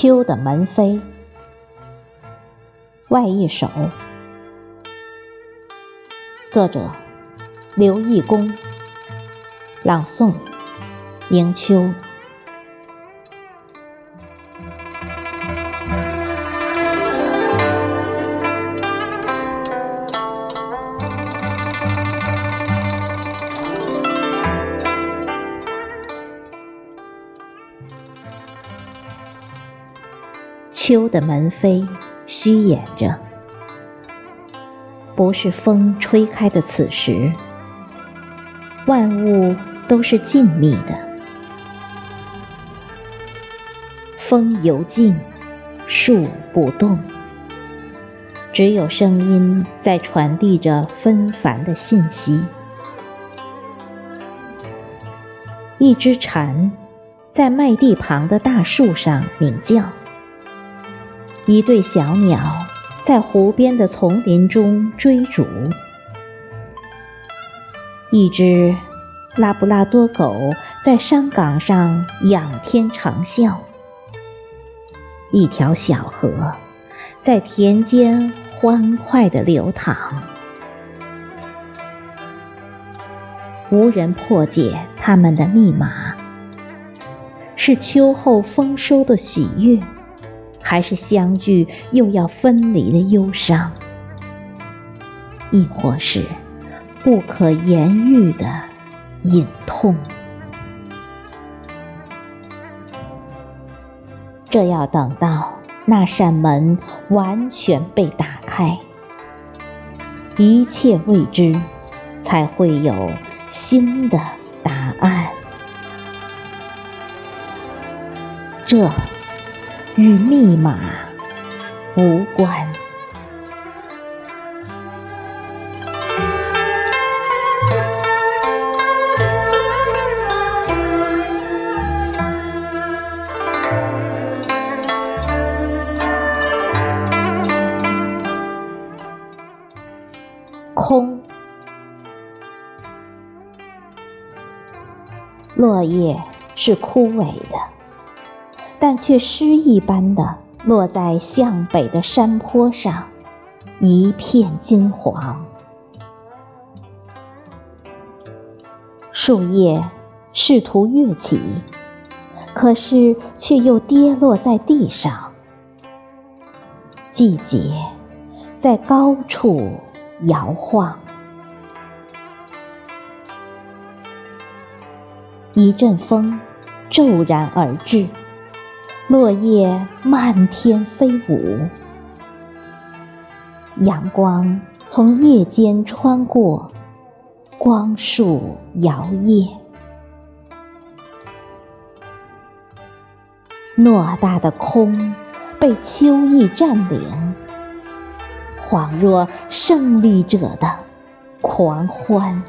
秋的门扉，外一首，作者刘义恭，朗诵迎秋。秋的门扉虚掩着，不是风吹开的此时，万物都是静谧的。风犹静，树不动，只有声音在传递着纷繁的信息。一只蝉在麦地旁的大树上鸣叫。一对小鸟在湖边的丛林中追逐，一只拉布拉多狗在山岗上仰天长啸，一条小河在田间欢快地流淌，无人破解它们的密码，是秋后丰收的喜悦。还是相聚又要分离的忧伤，亦或是不可言喻的隐痛。这要等到那扇门完全被打开，一切未知，才会有新的答案。这。与密码无关。空，落叶是枯萎的。但却诗意般的落在向北的山坡上，一片金黄。树叶试图跃起，可是却又跌落在地上。季节在高处摇晃，一阵风骤然而至。落叶漫天飞舞，阳光从叶间穿过，光束摇曳。偌大的空被秋意占领，恍若胜利者的狂欢。